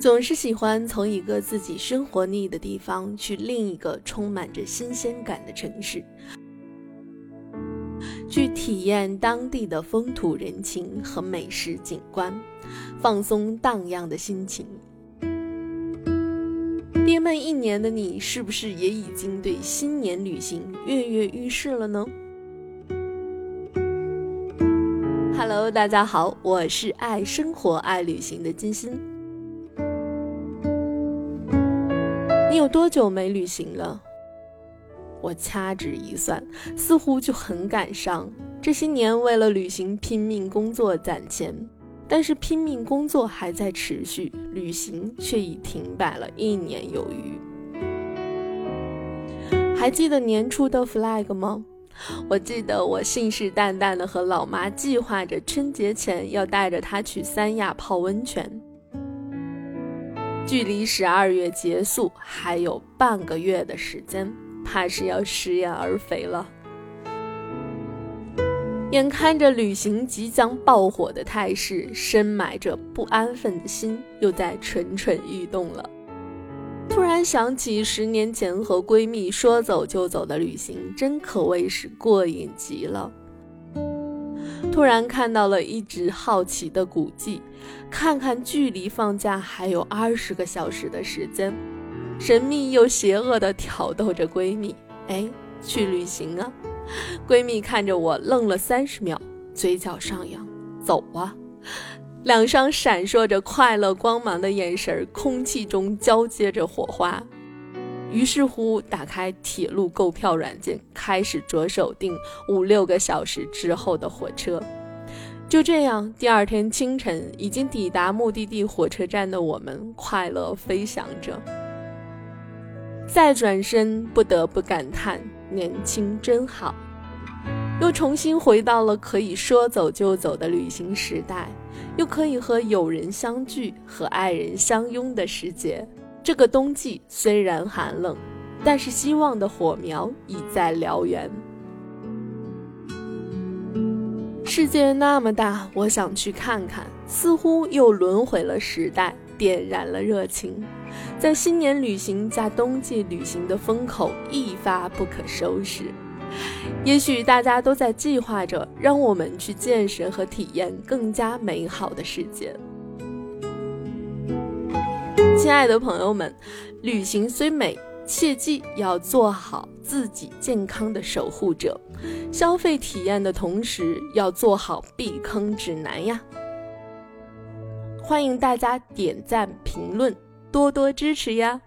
总是喜欢从一个自己生活腻的地方去另一个充满着新鲜感的城市，去体验当地的风土人情和美食景观，放松荡漾的心情。憋闷一年的你，是不是也已经对新年旅行跃跃欲试了呢？Hello，大家好，我是爱生活、爱旅行的金星。有多久没旅行了？我掐指一算，似乎就很赶上。这些年为了旅行拼命工作攒钱，但是拼命工作还在持续，旅行却已停摆了一年有余。还记得年初的 flag 吗？我记得我信誓旦旦的和老妈计划着春节前要带着她去三亚泡温泉。距离十二月结束还有半个月的时间，怕是要食言而肥了。眼看着旅行即将爆火的态势，深埋着不安分的心又在蠢蠢欲动了。突然想起十年前和闺蜜说走就走的旅行，真可谓是过瘾极了。突然看到了一直好奇的古迹，看看距离放假还有二十个小时的时间，神秘又邪恶的挑逗着闺蜜：“哎，去旅行啊！”闺蜜看着我愣了三十秒，嘴角上扬：“走啊！”两双闪烁着快乐光芒的眼神，空气中交接着火花。于是乎，打开铁路购票软件，开始着手订五六个小时之后的火车。就这样，第二天清晨，已经抵达目的地火车站的我们，快乐飞翔着。再转身，不得不感叹：年轻真好。又重新回到了可以说走就走的旅行时代，又可以和友人相聚、和爱人相拥的时节。这个冬季虽然寒冷，但是希望的火苗已在燎原。世界那么大，我想去看看。似乎又轮回了时代，点燃了热情，在新年旅行加冬季旅行的风口一发不可收拾。也许大家都在计划着，让我们去见识和体验更加美好的世界。亲爱的朋友们，旅行虽美，切记要做好自己健康的守护者。消费体验的同时，要做好避坑指南呀！欢迎大家点赞评论，多多支持呀！